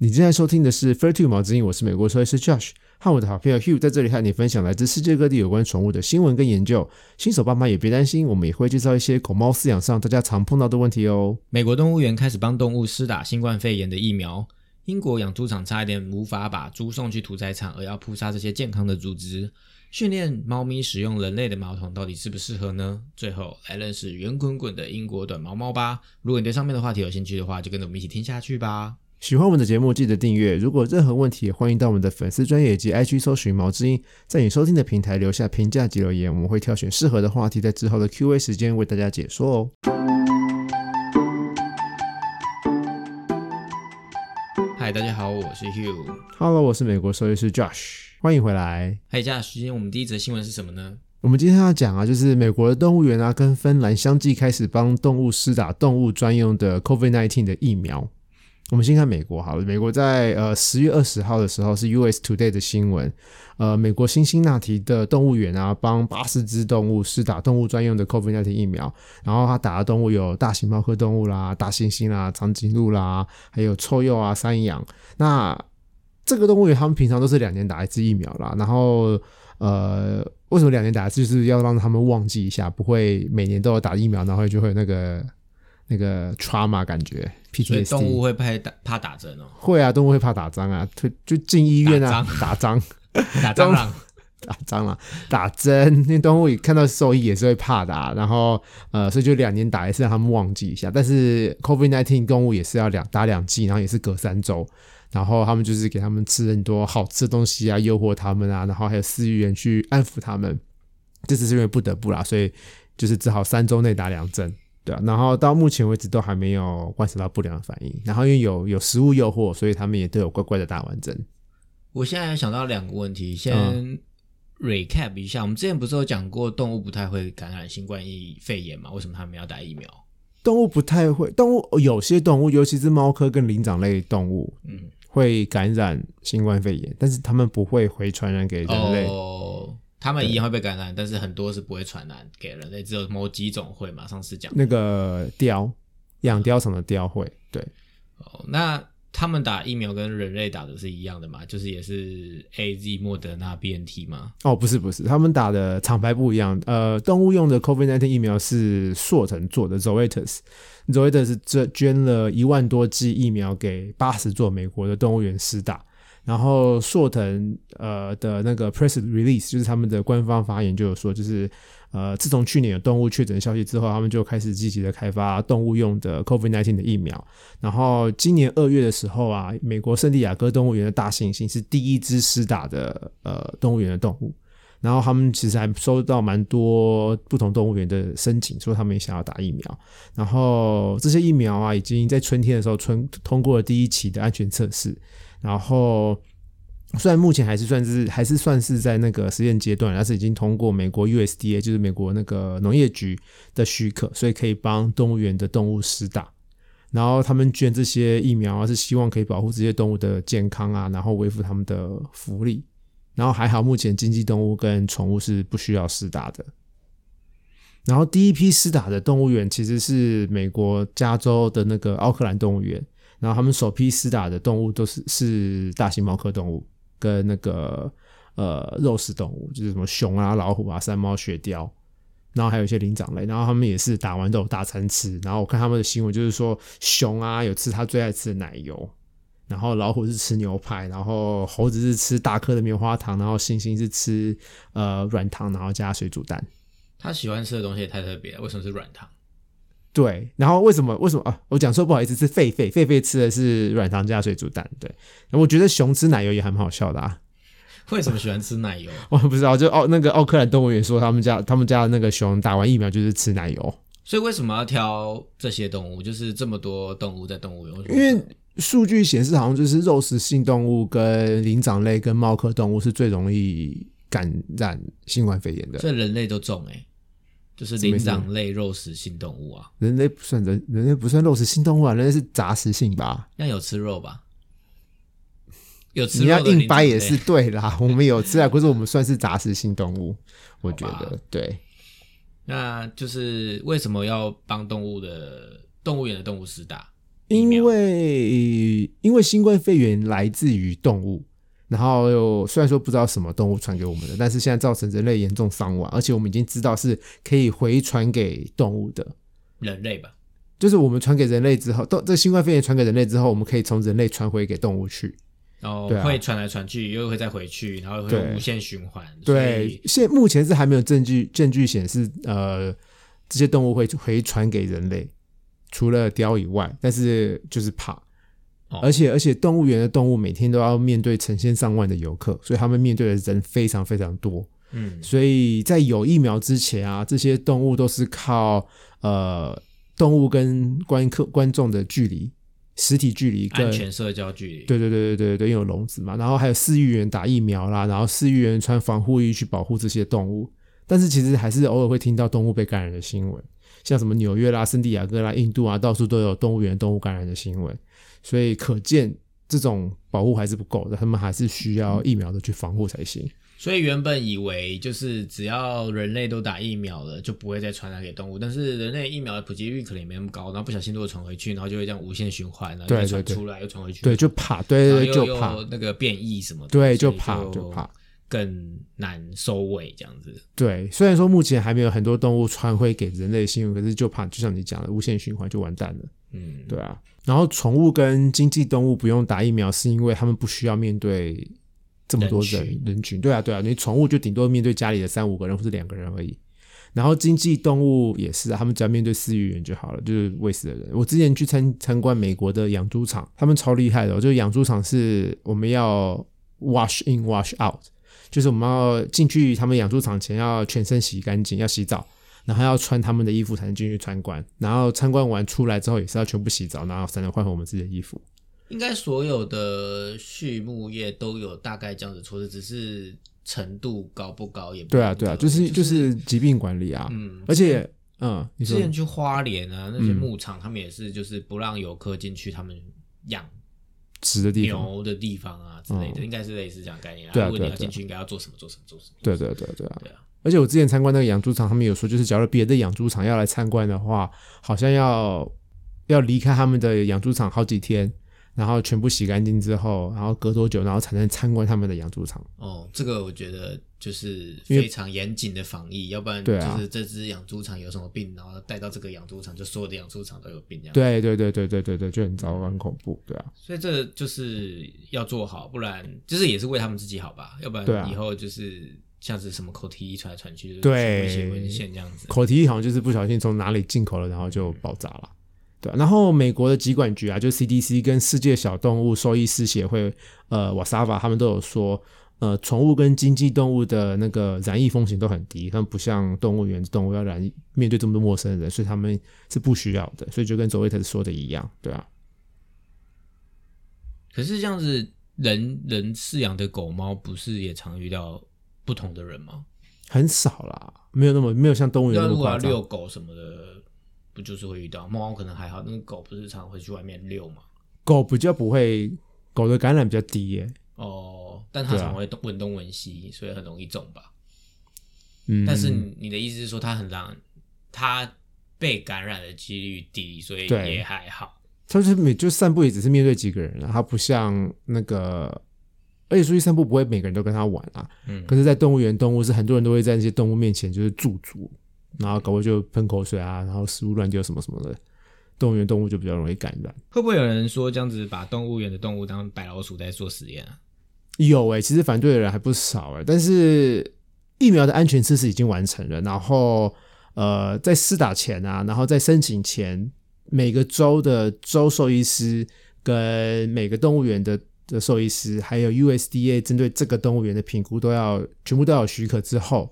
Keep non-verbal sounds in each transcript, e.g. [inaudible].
你正在收听的是《Fair Two 毛之音》，我是美国兽医师 Josh，和我的好朋友 Hugh 在这里和你分享来自世界各地有关宠物的新闻跟研究。新手爸妈也别担心，我们也会介绍一些狗猫饲养上大家常碰到的问题哦。美国动物园开始帮动物施打新冠肺炎的疫苗。英国养猪场差一点无法把猪送去屠宰场，而要扑杀这些健康的猪只。训练猫咪使用人类的毛桶到底适不适合呢？最后来认识圆滚滚的英国短毛猫吧。如果你对上面的话题有兴趣的话，就跟着我们一起听下去吧。喜欢我们的节目，记得订阅。如果任何问题，也欢迎到我们的粉丝专业及 IG 搜寻毛之音，在你收听的平台留下评价及留言，我们会挑选适合的话题，在之后的 Q&A 时间为大家解说哦。嗨，大家好，我是 Hugh。Hello，我是美国兽医师 Josh，欢迎回来。嗨，这时间我们第一则新闻是什么呢？我们今天要讲啊，就是美国的动物园啊，跟芬兰相继开始帮动物施打动物专用的 COVID-19 的疫苗。我们先看美国好了，美国在呃十月二十号的时候是 US Today 的新闻，呃，美国辛辛那提的动物园啊，帮八十只动物施打动物专用的 COVID-19 疫苗，然后他打的动物有大型猫科动物啦、大猩猩啦、长颈鹿啦，还有臭鼬啊、山羊。那这个动物园他们平常都是两年打一次疫苗啦，然后呃，为什么两年打一次？就是要让他们忘记一下，不会每年都有打疫苗，然后就会有那个那个 trauma 感觉所以 PTSD。动物会怕打怕打针哦，会啊，动物会怕打针啊，就就进医院啊，打针打蟑螂。打蟑螂，打针。[laughs] 那动物看到兽医也是会怕的、啊，然后呃，所以就两年打一次，让他们忘记一下。但是 COVID nineteen 动物也是要两打两剂，然后也是隔三周。然后他们就是给他们吃很多好吃的东西啊，诱惑他们啊，然后还有饲养员去安抚他们。这只是因为不得不啦，所以就是只好三周内打两针，对啊。然后到目前为止都还没有观察到不良的反应。然后因为有有食物诱惑，所以他们也都有乖乖的打完针。我现在想到两个问题，先嗯 recap 一下。我们之前不是有讲过动物不太会感染新冠肺炎嘛？为什么他们要打疫苗？动物不太会，动物有些动物，尤其是猫科跟灵长类动物，嗯，会感染新冠肺炎，但是他们不会回传染给人类。哦，他们一样会被感染，但是很多是不会传染给人类，只有某几种会嘛。上次讲那个雕，养雕场的雕会，对，哦，那他们打疫苗跟人类打的是一样的嘛？就是也是 A Z、莫德纳、B N T 吗？哦，不是不是，他们打的厂牌不一样。呃，动物用的 COVID-19 疫苗是硕成做的 Zoetis，Zoetis 这捐了一万多剂疫苗给八十座美国的动物园施打。然后硕腾呃的那个 press release 就是他们的官方发言就有说，就是呃自从去年有动物确诊消息之后，他们就开始积极的开发动物用的 COVID-19 的疫苗。然后今年二月的时候啊，美国圣地亚哥动物园的大猩猩是第一只施打的呃动物园的动物。然后他们其实还收到蛮多不同动物园的申请，说他们也想要打疫苗。然后这些疫苗啊，已经在春天的时候春通过了第一期的安全测试。然后虽然目前还是算是还是算是在那个实验阶段，但是已经通过美国 USDA，就是美国那个农业局的许可，所以可以帮动物园的动物施打。然后他们捐这些疫苗啊，是希望可以保护这些动物的健康啊，然后维护他们的福利。然后还好，目前经济动物跟宠物是不需要施打的。然后第一批施打的动物园其实是美国加州的那个奥克兰动物园。然后他们首批施打的动物都是是大型猫科动物跟那个呃肉食动物，就是什么熊啊、老虎啊、山猫、雪貂，然后还有一些灵长类。然后他们也是打完都有大餐吃。然后我看他们的新闻，就是说熊啊有吃他最爱吃的奶油，然后老虎是吃牛排，然后猴子是吃大颗的棉花糖，然后猩猩是吃呃软糖，然后加水煮蛋。他喜欢吃的东西也太特别了，为什么是软糖？对，然后为什么为什么啊？我讲错，不好意思，是狒狒，狒狒吃的是软糖加水煮蛋。对，我觉得熊吃奶油也还蛮好笑的啊。为什么喜欢吃奶油？[laughs] 我不知道，就奥那个奥克兰动物园说他们家他们家的那个熊打完疫苗就是吃奶油，所以为什么要挑这些动物？就是这么多动物在动物园，因为数据显示好像就是肉食性动物跟灵长类跟猫科动物是最容易感染新冠肺炎的。所以人类都中哎、就是灵长类肉食性动物啊，人类不算人，人类不算肉食性动物啊，人类是杂食性吧？那有吃肉吧？有吃你要硬掰也是对啦，[laughs] 我们有吃啊，可是我们算是杂食性动物，我觉得对。那就是为什么要帮动物的动物园的动物施打？因苗为因为新冠肺炎来自于动物，然后又虽然说不知道什么动物传给我们的，但是现在造成人类严重伤亡，而且我们已经知道是可以回传给动物的。人类吧，就是我们传给人类之后，都这新冠肺炎传给人类之后，我们可以从人类传回给动物去。然后对啊会传来传去，又会再回去，然后会无限循环。对，现目前是还没有证据证据显示，呃，这些动物会回传给人类，除了雕以外，但是就是怕。哦而且而且，动物园的动物每天都要面对成千上万的游客，所以他们面对的人非常非常多。嗯，所以在有疫苗之前啊，这些动物都是靠呃动物跟观客观众的距离、实体距离跟安全社交距离。对对对对对对，因为有笼子嘛，然后还有饲育员打疫苗啦，然后饲育员穿防护衣去保护这些动物。但是其实还是偶尔会听到动物被感染的新闻，像什么纽约啦、圣地亚哥啦、印度啊，到处都有动物园动物感染的新闻。所以可见这种保护还是不够的，他们还是需要疫苗的去防护才行。所以原本以为就是只要人类都打疫苗了，就不会再传染给动物。但是人类疫苗的普及率可能也没那么高，然后不小心如果传回去，然后就会这样无限循环，然后传出来又传回去，对，就怕，对对就怕，那个变异什么的，对，就怕，就怕。更难收尾这样子。对，虽然说目前还没有很多动物传回给人类新闻，可是就怕，就像你讲的，无限循环就完蛋了。嗯，对啊，然后宠物跟经济动物不用打疫苗，是因为他们不需要面对这么多人人群。对啊，对啊，你宠物就顶多面对家里的三五个人或者两个人而已。然后经济动物也是啊，他们只要面对饲育员就好了，就是喂食的人。我之前去参参观美国的养猪场，他们超厉害的、哦，就是养猪场是我们要 wash in wash out，就是我们要进去他们养猪场前要全身洗干净，要洗澡。然后要穿他们的衣服才能进去参观，然后参观完出来之后也是要全部洗澡，然后才能换回我们自己的衣服。应该所有的畜牧业都有大概这样子措施，只是程度高不高也不对啊，对啊，就是就是疾病管理啊，嗯，而且嗯，你之前去花莲啊，那些嗯牧场，他们也是就是不让游客进去他们养直的地方，牛的地方啊之类的，应该是类似这样概念啊。对啊如果你要进去，应该要做什么做什么做什么。对对对对啊。对啊，而且我之前参观那个养猪场，他们有说，就是假如别的养猪场要来参观的话，好像要要离开他们的养猪场好几天，然后全部洗干净之后，然后隔多久，然后才能参观他们的养猪场。哦，这个我觉得就是非常严谨的防疫，要不然就是这只养猪场有什么病，然后带到这个养猪场，就所有的养猪场都有病这样。，对对对对对对对，就很糟糕，很恐怖，对啊。所以这就是要做好，不然就是也是为他们自己好吧，要不然以后就是像是什么口蹄疫传来传去，就是对一些文献这样子。口蹄疫好像就是不小心从哪里进口了，然后就爆炸了。对啊、然后美国的疾管局啊，就 CDC 跟世界小动物兽医师协会，呃，瓦萨瓦他们都有说，呃，宠物跟经济动物的那个染疫风险都很低，他们不像动物园动物要染疫，面对这么多陌生人，所以他们是不需要的，所以就跟佐维特说的一样，对啊，可是这样子，人人饲养的狗猫不是也常遇到不同的人吗？很少啦，没有那么没有像动物园那么夸张。遛狗什么的，不就是会遇到？猫可能还好，那个狗不是常会去外面遛嘛？狗比较不会，狗的感染比较低耶、哦，但它对啊常会动闻东闻西，所以很容易中吧。嗯，但是你你的意思是说，它很让它被感染的几率低，所以对也还好。它就是每就散步也只是面对几个人啊，它不像那个，而且出去散步不会每个人都跟它玩啊。嗯可是，在动物园，动物是很多人都会在那些动物面前就是驻足，然后狗狗就喷口水啊，然后食物乱丢什么什么的。动物园动物就比较容易感染。会不会有人说这样子把动物园的动物当白老鼠在做实验啊？有诶、其实反对的人还不少诶、但是疫苗的安全测试已经完成了，然后呃，在试打前啊，然后在申请前，每个州的州兽医师跟每个动物园的的兽医师，还有 USDA 针对这个动物园的评估，都要全部都要有许可之后，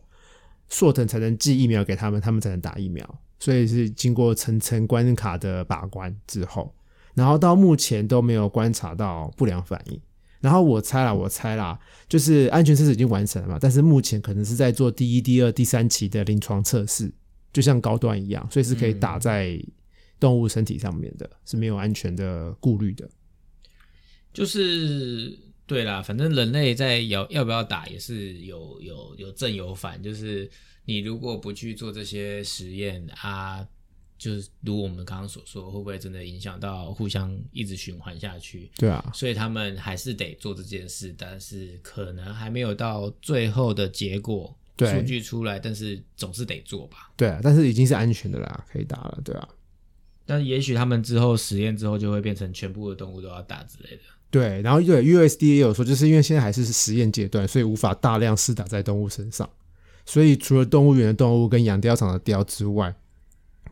硕腾才能寄疫苗给他们，他们才能打疫苗。所以是经过层层关卡的把关之后，然后到目前都没有观察到不良反应。然后我猜啦，我猜啦，就是安全测试已经完成了嘛，但是目前可能是在做第一、第二、第三期的临床测试，就像高端一样，所以是可以打在动物身体上面的，是没有安全的顾虑的。就是对啦，反正人类在要要不要打也是有有有正有反，就是你如果不去做这些实验啊，就是如我们刚刚所说，会不会真的影响到互相一直循环下去？对啊，所以他们还是得做这件事，但是可能还没有到最后的结果，对数据出来，但是总是得做吧。对啊，但是已经是安全的啦，可以打了，对啊，但也许他们之后实验之后就会变成全部的动物都要打之类的。对，然后对 USD 也有说，就是因为现在还是实验阶段，所以无法大量施打在动物身上，所以除了动物园的动物跟养貂场的貂之外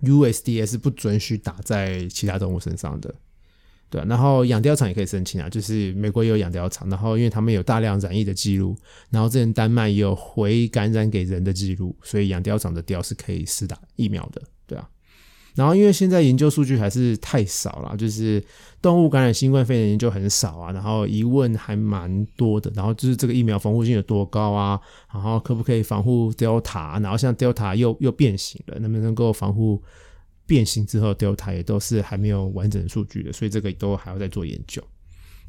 ，USDA 是不准许打在其他动物身上的。对、然后养貂场也可以申请啊，就是美国也有养貂场，然后因为他们有大量染疫的记录，然后之前丹麦也有回感染给人的记录，所以养貂场的貂是可以施打疫苗的，对啊。然后因为现在研究数据还是太少了，就是动物感染新冠肺炎研究很少啊，然后疑问还蛮多的，然后就是这个疫苗防护性有多高啊，然后可不可以防护 Delta，然后像 Delta 又又变形了，能不能够防护变形之后 Delta 也都是还没有完整的数据的，所以这个都还要再做研究。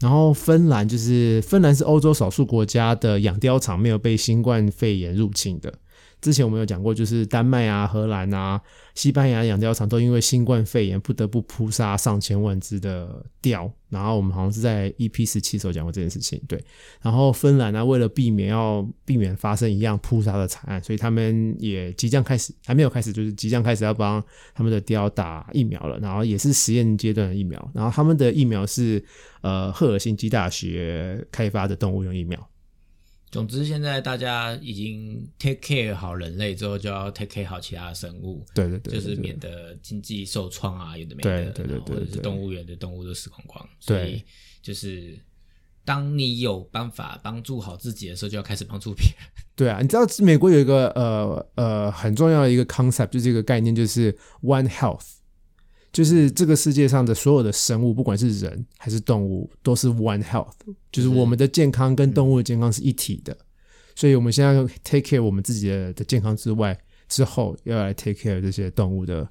然后芬兰就是芬兰是欧洲少数国家的养貂场没有被新冠肺炎入侵的。之前我们有讲过，就是丹麦啊、荷兰啊、西班牙养貂场都因为新冠肺炎不得不扑杀上千万只的貂。然后我们好像是在 EP 十七时候讲过这件事情，对。然后芬兰呢、为了避免要避免发生一样扑杀的惨案，所以他们也即将开始，还没有开始，就是即将开始要帮他们的貂打疫苗了。然后也是实验阶段的疫苗。然后他们的疫苗是呃赫尔辛基大学开发的动物用疫苗。总之，现在大家已经 take care 好人类之后，就要 take care 好其他的生物，对对对对就是免得经济受创啊，有的没的，对对或者是动物园的动物都死光光。对所以就是当你有办法帮助好自己的时候，就要开始帮助别人。[laughs] 对啊，你知道美国有一个呃呃很重要的一个 concept，就是一个概念，就是 One Health，就是这个世界上的所有的生物，不管是人还是动物，都是 One Health，就是我们的健康跟动物的健康是一体的。所以我们现在 take care 我们自己的的健康之外，之后要来 take care 这些动物的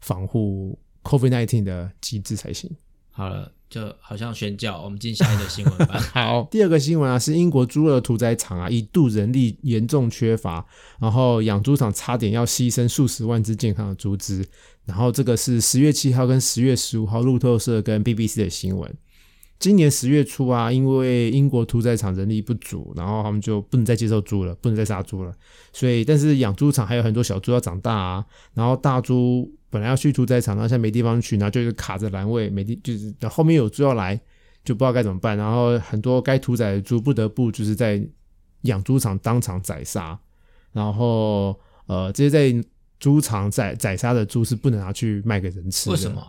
防护 COVID nineteen 的机制才行。好了，就好像宣教，我们进下一个新闻吧。[laughs] 好，第二个新闻啊，是英国猪肉屠宰场啊，一度人力严重缺乏，然后养猪场差点要牺牲数十万只健康的猪只。然后这个是十月七号跟十月十五号路透社跟 BBC 的新闻。今年十月初啊，因为英国屠宰场人力不足，然后他们就不能再接受猪了，不能再杀猪了。所以，但是养猪场还有很多小猪要长大啊，然后大猪本来要去屠宰场，然后现在没地方去，然后就是卡着栏位，没地就是后面有猪要来，就不知道该怎么办。然后很多该屠宰的猪不得不就是在养猪场当场宰杀，然后呃，这些在猪场宰宰杀的猪是不能拿去卖给人吃的。为什？么？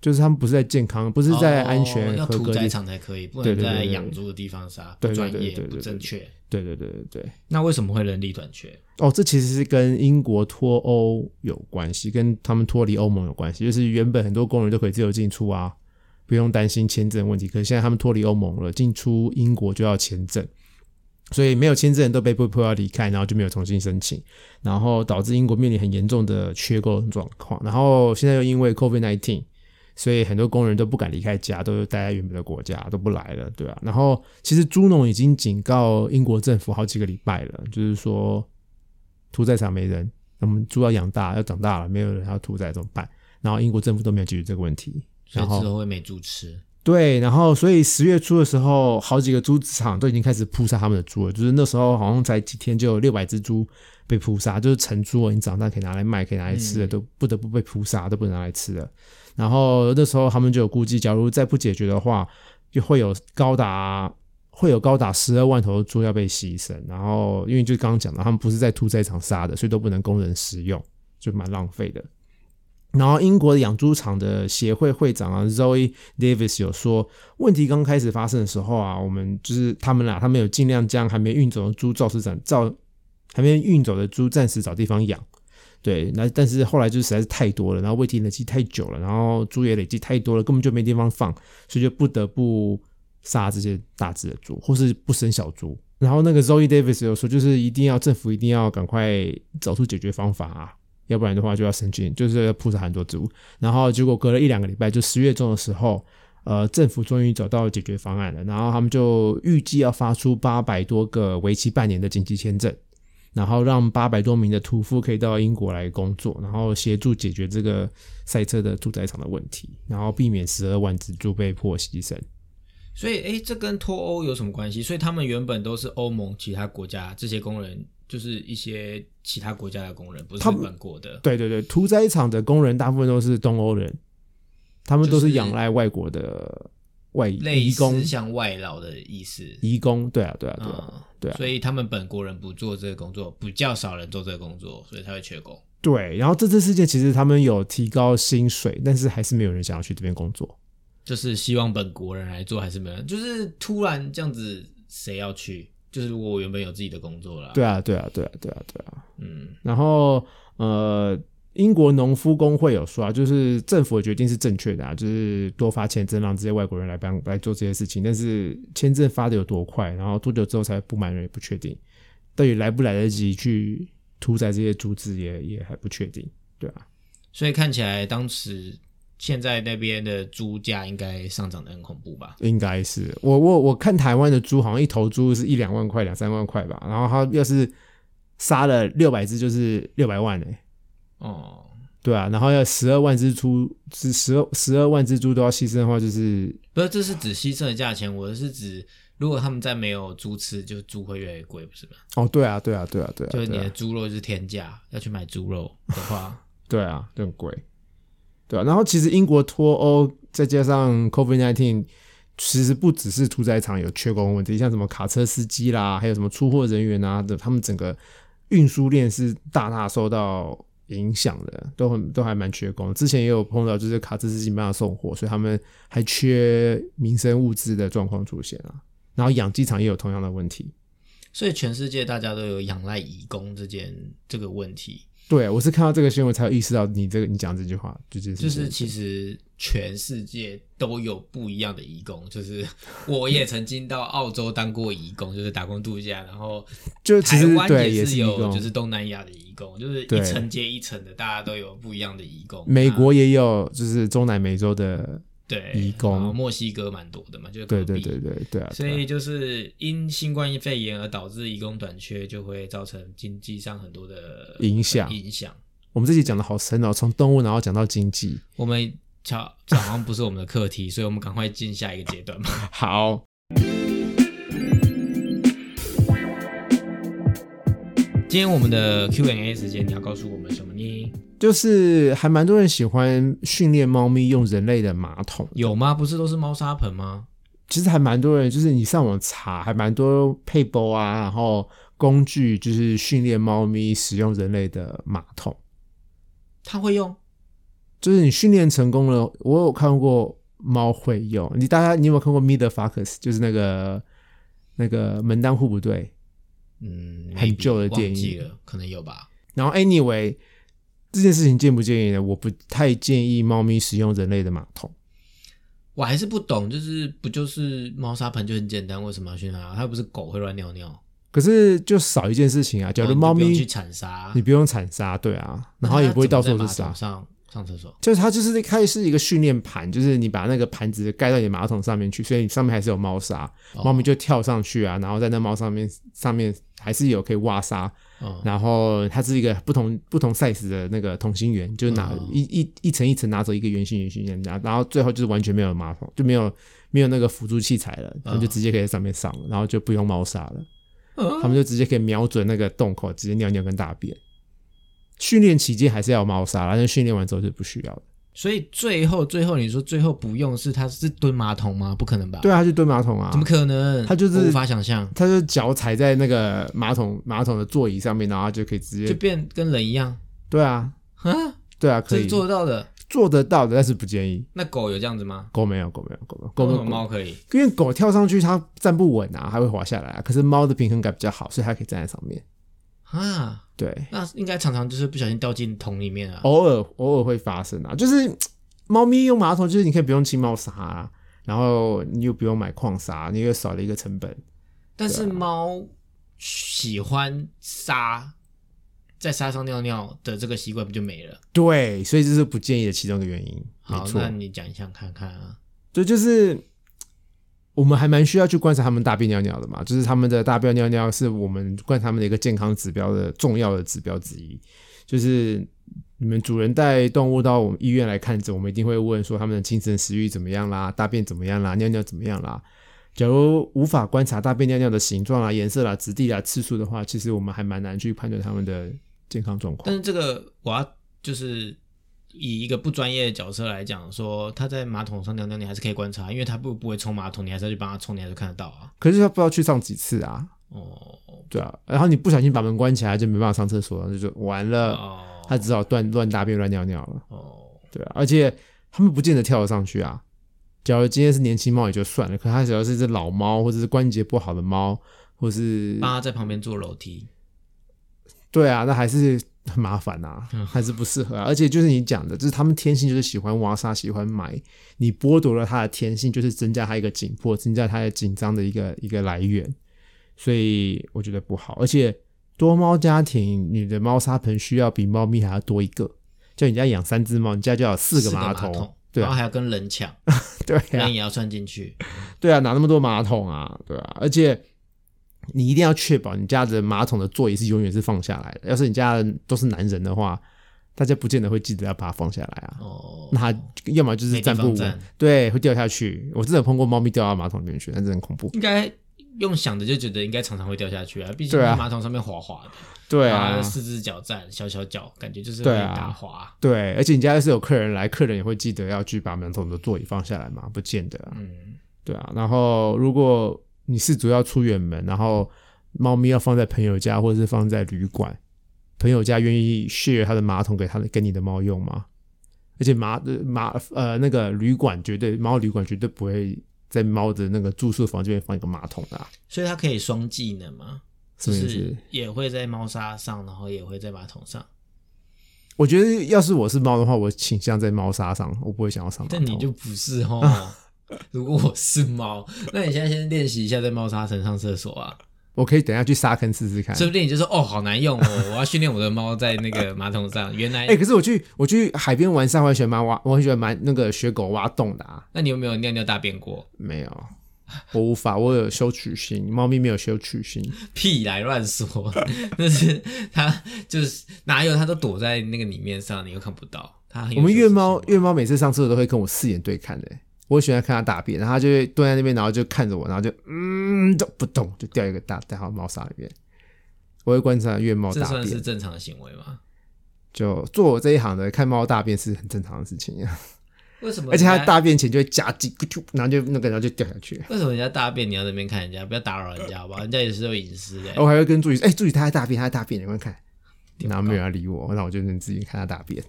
就是他们不是在健康，不是在安哦全要屠宰合格的。场才可以，不能在养猪的地方杀，不专业、不正确。对对对对对。那为什么会人力短缺？哦，这其实是跟英国脱欧有关系，跟他们脱离欧盟有关系。就是原本很多工人都可以自由进出啊，不用担心签证问题。可是现在他们脱离欧盟了，进出英国就要签证，所以没有签证人都被迫要离开，然后就没有重新申请，然后导致英国面临很严重的缺工状况。然后现在又因为 COVID nineteen，所以很多工人都不敢离开家，都待在原本的国家，都不来了，对啊、然后其实猪农已经警告英国政府好几个礼拜了，就是说屠宰场没人，我们猪要养大，要长大了，没有人要屠宰怎么办？然后英国政府都没有解决这个问题。所以然后之后会没猪吃。对，然后所以十月初的时候，好几个猪场都已经开始扑杀他们的猪了。就是那时候好像才几天，就有六百只猪被扑杀，就是成猪哦，你长大可以拿来卖，可以拿来吃的，嗯都不得不被扑杀，都不能拿来吃的。然后那时候他们就有估计，假如再不解决的话，就会有高达会有高达十二万头猪要被牺牲。然后因为就刚刚讲的，他们不是在屠宰场杀的，所以都不能供人食用，就蛮浪费的。然后英国的养猪场的协会会长啊，Zoe Davis 有说，问题刚开始发生的时候啊，我们就是他们啦，他们有尽量将还没运走的猪肇事展造，还没运走的猪暂时找地方养。对，那但是后来就实在是太多了，然后问题累积太久了，然后猪也累积太多了，根本就没地方放，所以就不得不杀这些大只的猪，或是不生小猪。然后那个 Zoe Davis 有说，就是一定要政府一定要赶快找出解决方法啊，要不然的话就要申请，就是要扑杀很多猪。然后结果隔了一两个礼拜，就十月中的时候，呃，政府终于找到解决方案了。然后他们就预计要发出八百多个为期半年的紧急签证，然后让八百多名的屠夫可以到英国来工作，然后协助解决这个赛车的屠宰场的问题，然后避免十二万只猪被迫牺牲。所以，哎，这跟脱欧有什么关系？所以他们原本都是欧盟其他国家这些工人，就是一些其他国家的工人，不是他们本国的。对对对，屠宰场的工人大部分都是东欧人，他们都是是仰赖外国的外类移工似，像外劳的意思。移工，对啊对啊对啊。嗯，对啊所以他们本国人不做这个工作，比较少人做这个工作，所以才会缺工。对，然后这次事件其实他们有提高薪水，但是还是没有人想要去这边工作。就是希望本国人来做，还是没有人？就是突然这样子，谁要去？就是如果我原本有自己的工作啦，对啊对啊对啊对啊对啊。嗯，然后呃，英国农夫工会有说啊，就是政府的决定是正确的啊，就是多发签证让这些外国人来帮来做这些事情，但是签证发的有多快，然后多久之后才不满人也不确定，到底来不来得及去屠宰这些猪只也也还不确定，对啊。所以看起来当时现在那边的猪价应该上涨的很恐怖吧？应该是我我我看台湾的猪好像一头猪是一两万块两三万块吧，然后它要是杀了六百只就是六百万哎、哦，对啊，然后要十二万只猪是十二十二万只猪都要牺牲的话，就是不是，这是指牺牲的价钱，我是指如果他们再没有猪吃，就猪会越来越贵，不是吗？哦对啊对啊对啊对啊，就是你的猪肉是天价，要去买猪肉的话，[laughs] 对啊就很贵，对啊，然后其实英国脱欧再加上 COVID nineteen。其实不只是屠宰场有缺工问题，像什么卡车司机啦，还有什么出货人员啊的，他们整个运输链是大大受到影响的，都很都还蛮缺工。之前也有碰到，就是卡车司机没办法送货，所以他们还缺民生物资的状况出现啊。然后养鸡场也有同样的问题。所以全世界大家都有仰赖移工这件这个问题。对我是看到这个新闻才有意识到你这个你讲这句话，就是就是其实全世界都有不一样的义工，就是我也 [laughs] 曾经到澳洲当过义工，就是打工度假，然后就其台湾也是有就是东南亚的义工，就是一层接一层的，大家都有不一样的义工。美国也有，就是中南美洲的，对移工墨西哥蛮多的嘛，就是对对对对对啊，对啊所以就是因新冠肺炎而导致移工短缺，就会造成经济上很多的影响影响。我们这集讲的好深哦，从动物然后讲到经济。我们巧这好像不是我们的课题，所以我们赶快进下一个阶段吧。[laughs] 好，今天我们的 Q&A 时间，你要告诉我们什么呢？就是还蛮多人喜欢训练猫咪用人类的马桶，有吗？不是都是猫砂盆吗？其实还蛮多人，就是你上网查，还蛮多配包啊，然后工具就是训练猫咪使用人类的马桶。它会用？就是你训练成功了，我有看过猫会用。你大家你有没有看过《Meet the Fox》？就是那个那个门当户不对。嗯，很旧的电影了，可能有吧。然后 anyway，这件事情建不建议呢？我不太建议猫咪使用人类的马桶。我还是不懂，就是不就是猫砂盆就很简单，为什么要去它？它又不是狗会乱尿尿。可是就少一件事情啊，假如猫咪就不用去铲沙，你不用铲沙，对啊，然后也不会到处都是沙。上上厕所。就是它就是开始是一个训练盘，就是你把那个盘子盖到你马桶上面去，所以你上面还是有猫砂，哦猫咪就跳上去啊，然后在那猫上面上面还是有可以挖沙，哦，然后它是一个不同不同 size 的那个同心圆，就拿哦一一一层一层拿走一个圆形圆形圆，然后然后最后就是完全没有马桶，就没有没有那个辅助器材了，它就直接可以在上面上了，然后就不用猫砂了。嗯他们就直接可以瞄准那个洞口，直接尿尿跟大便。训练期间还是要有猫砂啦，但是训练完之后就不需要的。所以最后最后你说最后不用是它是蹲马桶吗？不可能吧？对啊，他就蹲马桶啊，怎么可能？它就是无法想象，他就脚踩在那个马桶马桶的座椅上面，然后就可以直接就变跟人一样对啊，啊，对啊，可以做得到的。做得到的，但是不建议。那狗有这样子吗？狗没有，狗没有，狗没有，狗。猫可以？因为狗跳上去它站不稳啊，它会滑下来啊。可是猫的平衡感比较好，所以它可以站在上面。啊，对，那应该常常就是不小心掉进桶里面啊。偶尔偶尔会发生啊，就是猫咪用马桶，就是你可以不用清猫砂、啊，然后你又不用买矿砂，你又少了一个成本。但是猫喜欢沙，在沙上尿尿的这个习惯不就没了？对，所以这是不建议的其中一个原因。好，那，你讲一下看看啊。对，就是我们还蛮需要去观察他们大便尿尿的嘛，就是他们的大便尿尿是我们观察他们的一个健康指标的重要的指标之一。就是你们主人带动物到我们医院来看诊，我们一定会问说他们的精神食欲怎么样啦，大便怎么样啦，尿尿怎么样啦。假如无法观察大便尿尿的形状啊、颜色啦、质地啦、次数的话，其实我们还蛮难去判断他们的健康状况但。是这个我要就是以一个不专业的角色来讲，说他在马桶上尿尿，你还是可以观察，因为他不不会冲马桶，你还是要去帮他冲，你还是看得到啊。可是他不知道去上几次啊，哦对啊，然后你不小心把门关起来，就没办法上厕所了，那就完了，哦他只好乱乱大便乱尿尿了。哦，对啊，而且他们不见得跳得上去啊。假如今天是年轻猫也就算了，可它只要是只老猫，或者是关节不好的猫，或是帮他在旁边做楼梯。对啊，那还是很麻烦啊，还是不适合啊。而且就是你讲的，就是他们天性就是喜欢挖沙，喜欢埋，你剥夺了他的天性，就是增加他一个紧迫，增加他的紧张的一个一个来源。所以我觉得不好。而且多猫家庭，你的猫砂盆需要比猫咪还要多一个。就你家养三只猫，你家就要有四个马桶，对啊，然后还要跟人抢，[laughs] 对啊人，也要算进去。对啊，哪那么多马桶啊？对啊，而且你一定要确保你家的马桶的座椅是永远是放下来的。要是你家的都是男人的话，大家不见得会记得要把它放下来啊。哦，那它要么就是站不稳对，会掉下去。我真的碰过猫咪掉到马桶里面去，那真的很恐怖。应该用想的就觉得应该常常会掉下去啊，毕竟马桶上面滑滑的，对啊，四只脚站，小小脚，感觉就是会打滑。对，而且你家要是有客人来，客人也会记得要去把马桶的座椅放下来嘛？不见得啊。嗯，对啊，然后如果你是主要出远门，然后猫咪要放在朋友家或者是放在旅馆，朋友家愿意 share 他的马桶给他的给你的猫用吗？而且马呃马呃那个旅馆绝对猫旅馆绝对不会在猫的那个住宿房这边放一个马桶的、啊，所以它可以双技能吗，就是不是？也会在猫砂上，然后也会在马桶上。我觉得要是我是猫的话，我倾向在猫砂上，我不会想要上马桶。但你就不是哦。[laughs] [laughs] 如果我是猫，[laughs] 那你现在先练习一下在猫砂层上厕所啊，我可以等一下去沙坑试试看。说不定你就说哦，好难用哦，[laughs] 我要训练我的猫在那个马桶上。原来，哎、可是我去我去海边玩沙，我很喜欢蛮挖，我很喜欢蛮那个学狗挖洞的啊。那你有没有尿尿大便过？没有，我无法，我有羞耻心，猫咪没有羞耻心。屁来乱说，那是它就是哪有它都躲在那个里面上，你又看不到。它我们月猫月猫每次上厕所都会跟我四眼对看的、我喜欢看它大便，然后它就会蹲在那边，然后就看着我，然后就嗯都不动，就掉一个大掉到猫砂里面。我会观察月猫大这算是，正常的行为吗？就做我这一行的，看猫大便是很正常的事情呀，为什么？而且它大便前就会夹紧，然后就那个然后就掉下去。为什么人家大便你要在那边看人家，不要打扰人家好不好？人家也是有隐私的。我还会跟助理说：“哎、助理他在大便，他在大便，你快看。”然后没有人理我，那我就能自己看他大便。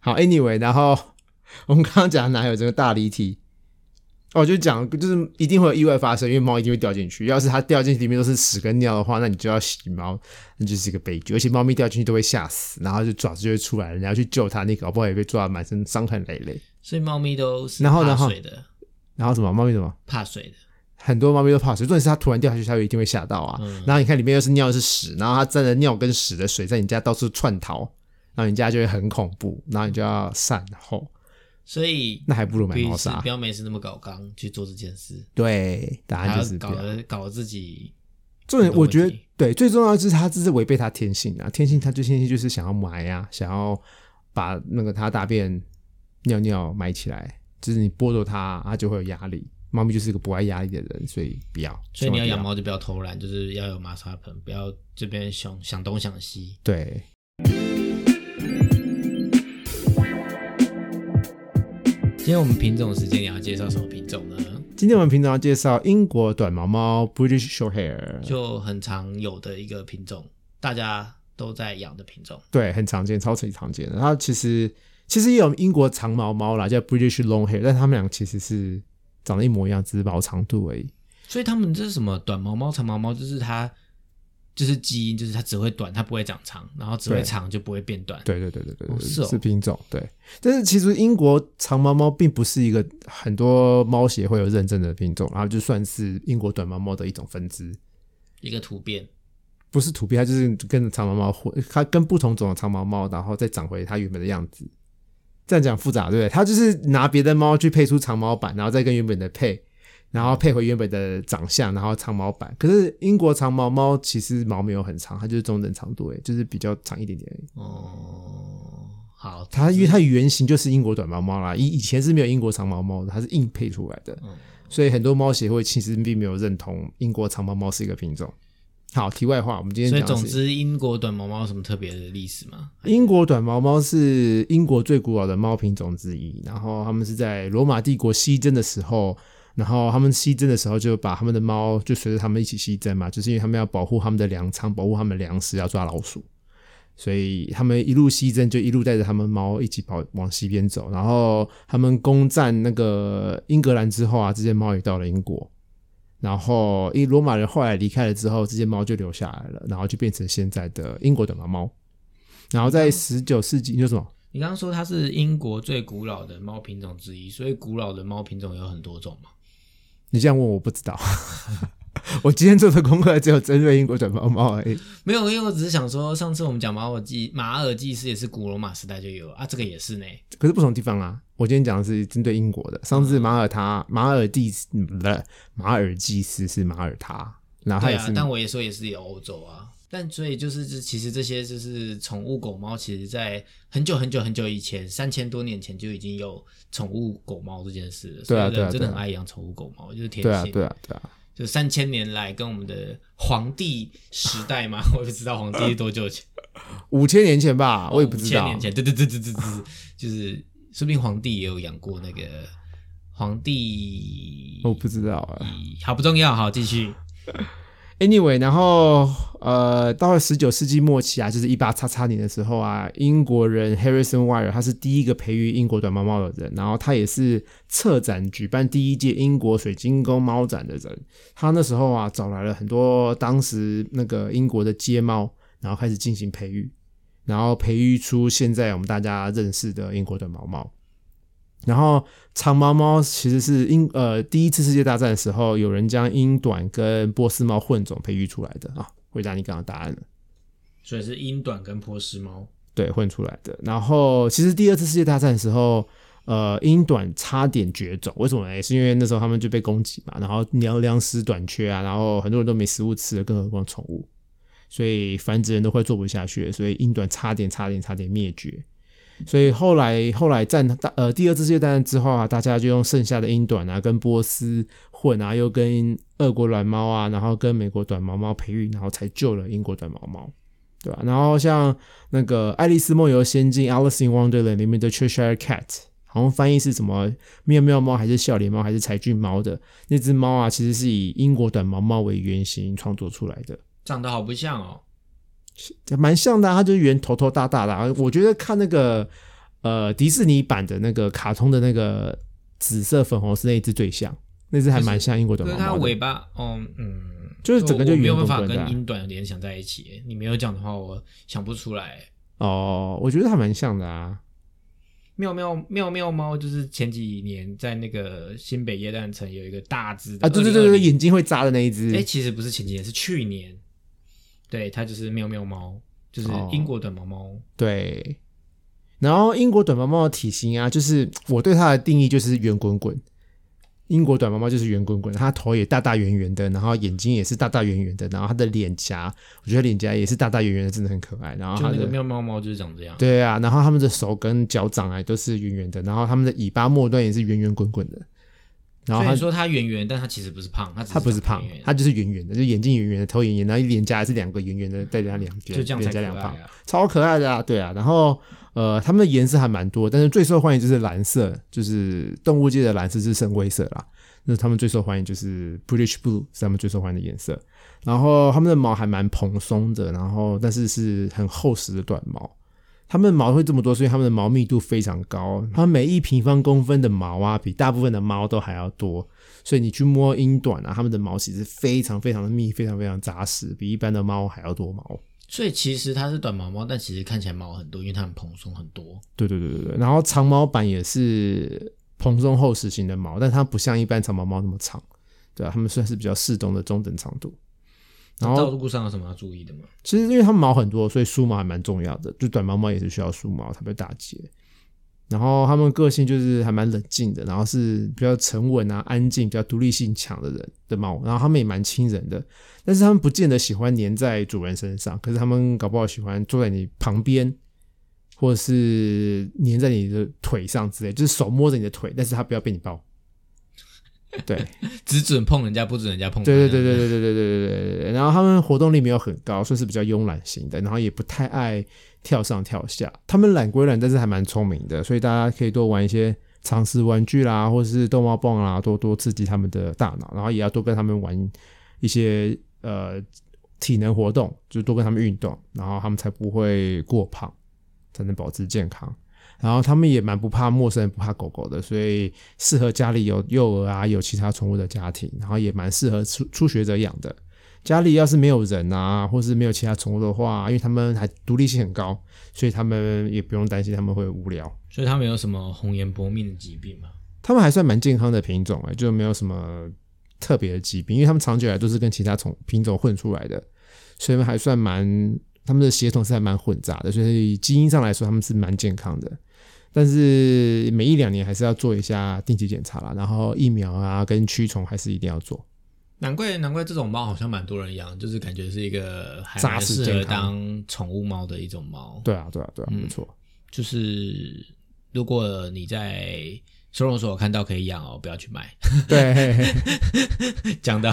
好，anyway，然后 [laughs] 我们刚刚讲的哪有这个大离题？哦，就讲就是一定会有意外发生，因为猫一定会掉进去。要是它掉进去里面都是屎跟尿的话，那你就要洗猫，那就是一个悲剧。而且猫咪掉进去都会吓死，然后就爪子就会出来，你要去救它，你搞不好也被抓得满身伤痕累累。所以猫咪都是怕然后然后水的，然后什么猫咪什么？怕水的。很多猫咪都怕水，重点是它突然掉下去，它就一定会吓到啊。嗯然后你看里面又是尿又是屎，然后它沾着尿跟屎的水在你家到处窜逃，然后你家就会很恐怖，然后你就要善后，所以那还不如买猫砂不。要每次那么搞刚去做这件事，对，答案就是搞得自己重点我觉得对最重要的就是他这是违背他天性啊，天性他最天性就是想要埋啊，想要把那个他大便尿尿埋起来，就是你剥夺他，他就会有压力。猫咪就是一个不爱压力的人，所以不要。所以你要养猫就不要偷懒，就是要有马砂盆，不要这边想想东想西。对，今天我们品种时间，你要介绍什么品种呢？今天我们品种要介绍英国短毛猫 British Shorthair，就很常有的一个品种，大家都在养的品种。对，很常见，超级常见的。它其实其实也有英国长毛猫啦，叫 British Longhair，但它们俩其实是长得一模一样，只是毛长度而已。所以它们这是什么短毛猫、长毛猫，就是它就是基因，就是它只会短，它不会长长，然后只会长就不会变短。对对对对对是哦是品种对。但是其实英国长毛猫并不是一个很多猫协会有认证的品种，然后就算是英国短毛猫的一种分支。一个突变，不是突变，它就是跟着长毛猫混，它跟不同种的长毛猫，然后再长回它原本的样子。这样讲复杂，对不对？它就是拿别的猫去配出长毛版，然后再跟原本的配，然后配回原本的长相，然后长毛版。可是英国长毛猫其实毛没有很长，它就是中等长度，诶，就是比较长一点点而已。哦，好，它因为它原型就是英国短毛猫啦，以以前是没有英国长毛猫的，它是硬配出来的，嗯所以很多猫协会其实并没有认同英国长毛猫是一个品种。好，题外话，我们今天所以讲总之，英国短毛猫有什么特别的历史吗？英国短毛猫是英国最古老的猫品种之一，然后他们是在罗马帝国西征的时候，然后他们西征的时候就把他们的猫就随着他们一起西征嘛，就是因为他们要保护他们的粮仓，保护他们的粮食，要抓老鼠，所以他们一路西征就一路带着他们猫一起跑往西边走，然后他们攻占那个英格兰之后啊，这些猫也到了英国。然后，因为罗马人后来离开了之后，这些猫就留下来了，然后就变成现在的英国短毛猫。然后在十九世纪，你说什么？你刚刚说它是英国最古老的猫品种之一，所以古老的猫品种有很多种嘛？你这样问我不知道。[laughs] 我今天做的功课只有针对英国短毛猫而已。没有，因为我只是想说，上次我们讲马尔济马尔济斯也是古罗马时代就有啊，这个也是呢。可是不同地方啊。我今天讲的是针对英国的，上次马耳他马尔蒂斯嗯不是马尔济斯是马耳他，然后它也是，啊但我也说也是有欧洲啊。但所以就是这其实这些就是宠物狗猫，其实在很久很久很久以前，三千多年前就已经有宠物狗猫这件事了。对啊对啊所以人真的很爱养宠物狗猫，就是天对啊性。对啊对啊。就三千年来跟我们的皇帝时代嘛，[laughs] 我也不知道皇帝是多久前，[laughs] 五千年前吧，我也不知道五千年。前，对对对对对对，就是说不定皇帝也有养过那个皇帝，我不知道啊。好不重要，好继续。[laughs] Anyway，然后呃，到了十九世纪末期啊，就是一八叉叉年的时候啊，英国人 Harrison Wire 他是第一个培育英国短毛猫的人，然后他也是策展举办第一届英国水晶宫猫展的人。他那时候啊，找来了很多当时那个英国的街猫，然后开始进行培育，然后培育出现在我们大家认识的英国短毛猫。然后长毛猫其实是英呃第一次世界大战的时候，有人将英短跟波斯猫混种培育出来的啊。回答你刚刚的答案了，所以是英短跟波斯猫，对，混出来的。然后其实第二次世界大战的时候，呃，英短差点绝种，为什么呢？是因为那时候他们就被攻击嘛，然后粮粮食短缺啊，然后很多人都没食物吃了，更何况宠物，所以繁殖人都快做不下去了，所以英短差点差点差点灭绝。所以后来后来战大呃第二次世界大战之后啊，大家就用剩下的英短啊跟波斯混啊，又跟俄国蓝猫啊，然后跟美国短毛猫培育，然后才救了英国短毛猫，对吧、然后像那个《爱丽丝梦游仙境》（Alice in Wonderland） 里面的 Cheshire Cat，好像翻译是什么妙妙猫还是笑脸猫还是柴郡猫的那只猫啊，其实是以英国短毛猫为原型创作出来的。长得好不像哦。蛮像的、啊，它就是圆头头大大的、啊。我觉得看那个呃迪士尼版的那个卡通的那个紫色粉红色那一只最像，那只还蛮像英国短毛猫的。尾巴，哦，嗯，就是整个就我没有办法跟英短联想在一起。你没有讲的话，我想不出来。哦，我觉得还蛮像的啊。妙妙妙妙猫就是前几年在那个新北耶诞城有一个大只的啊，对对对对，眼睛会眨的那一只。哎、其实不是前几年，是去年。对，它就是喵喵猫，就是哦英国短毛猫。对，然后英国短毛猫的体型啊，就是我对它的定义就是圆滚滚。英国短毛猫就是圆滚滚，它头也大大圆圆的，然后眼睛也是大大圆圆的，然后它的脸颊，我觉得脸颊也是大大圆圆的，真的很可爱。然后就那个它的妙妙猫就是长这样。对啊，然后它们的手跟脚掌啊都是圆圆的，然后它们的尾巴末端也是圆圆滚滚的。然后它所以说它圆圆，但它其实不是胖，它不是胖它就是圆圆的，就眼睛圆圆的，头圆圆，然后脸颊也是两个圆圆的，带着它两边，就这样才脸颊两胖。可爱啊。超可爱的啊，对啊，然后呃，它们的颜色还蛮多，但是最受欢迎就是蓝色，就是动物界的蓝色是深灰色啦。那它们最受欢迎就是 British Blue 是它们最受欢迎的颜色。然后它们的毛还蛮蓬松的，然后但是是很厚实的短毛。它们的毛会这么多，所以它们的毛密度非常高。它们每一平方公分的毛啊，比大部分的猫都还要多。所以你去摸英短啊，它们的毛其实非常非常的密，非常非常扎实，比一般的猫还要多毛。所以其实它是短毛猫，但其实看起来毛很多，因为它很蓬松很多。对对对对对，然后长毛版也是蓬松厚实型的毛，但它不像一般长毛猫那么长，对啊，它们算是比较适中的中等长度。然后道后路上有什么要注意的吗？其实因为它们毛很多，所以梳毛还蛮重要的。就短毛猫也是需要梳毛，它会打结。然后它们个性就是还蛮冷静的，然后是比较沉稳啊、安静、比较独立性强的人的猫。然后它们也蛮亲人的，但是它们不见得喜欢黏在主人身上，可是它们搞不好喜欢坐在你旁边，或者是黏在你的腿上之类，就是手摸着你的腿，但是它不要被你抱。[laughs] 对，只准碰人家，不准人家碰。对对对对对对对对对对对。然后他们活动力没有很高，算是比较慵懒型的，然后也不太爱跳上跳下。他们懒归懒，但是还蛮聪明的，所以大家可以多玩一些常识玩具啦，或者是逗猫棒啦，多多刺激他们的大脑。然后也要多跟他们玩一些呃体能活动，就多跟他们运动，然后他们才不会过胖，才能保持健康。然后他们也蛮不怕陌生人、不怕狗狗的，所以适合家里有幼儿啊、有其他宠物的家庭。然后也蛮适合初初学者养的。家里要是没有人啊，或是没有其他宠物的话，因为他们还独立性很高，所以他们也不用担心他们会无聊。所以他们有什么红颜薄命的疾病吗？他们还算蛮健康的品种哎，就没有什么特别的疾病，因为他们长久来都是跟其他宠品种混出来的，所以还算蛮他们的血统是还蛮混杂的，所以基因上来说他们是蛮健康的。但是每一两年还是要做一下定期检查啦，然后疫苗啊跟驱虫还是一定要做。难怪难怪这种猫好像蛮多人养，就是感觉是一个还扎蛮适合当宠物猫的一种猫。对啊，对啊，对啊，嗯没错。就是如果你在收容所我看到可以养哦，不要去买。对，[laughs] 讲到，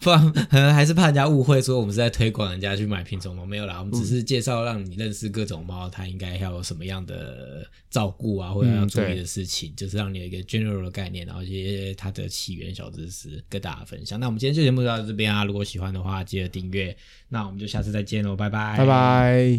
不然可能还是怕人家误会说我们是在推广人家去买品种猫，没有啦，我们只是介绍让你认识各种猫，它应该要有什么样的照顾啊，或者要注意的事情，就是让你有一个 general 的概念，然后一些它的起源小知识跟大家分享。那我们今天这节目就到这边啊，如果喜欢的话，记得订阅。那我们就下次再见喽，拜拜，拜拜。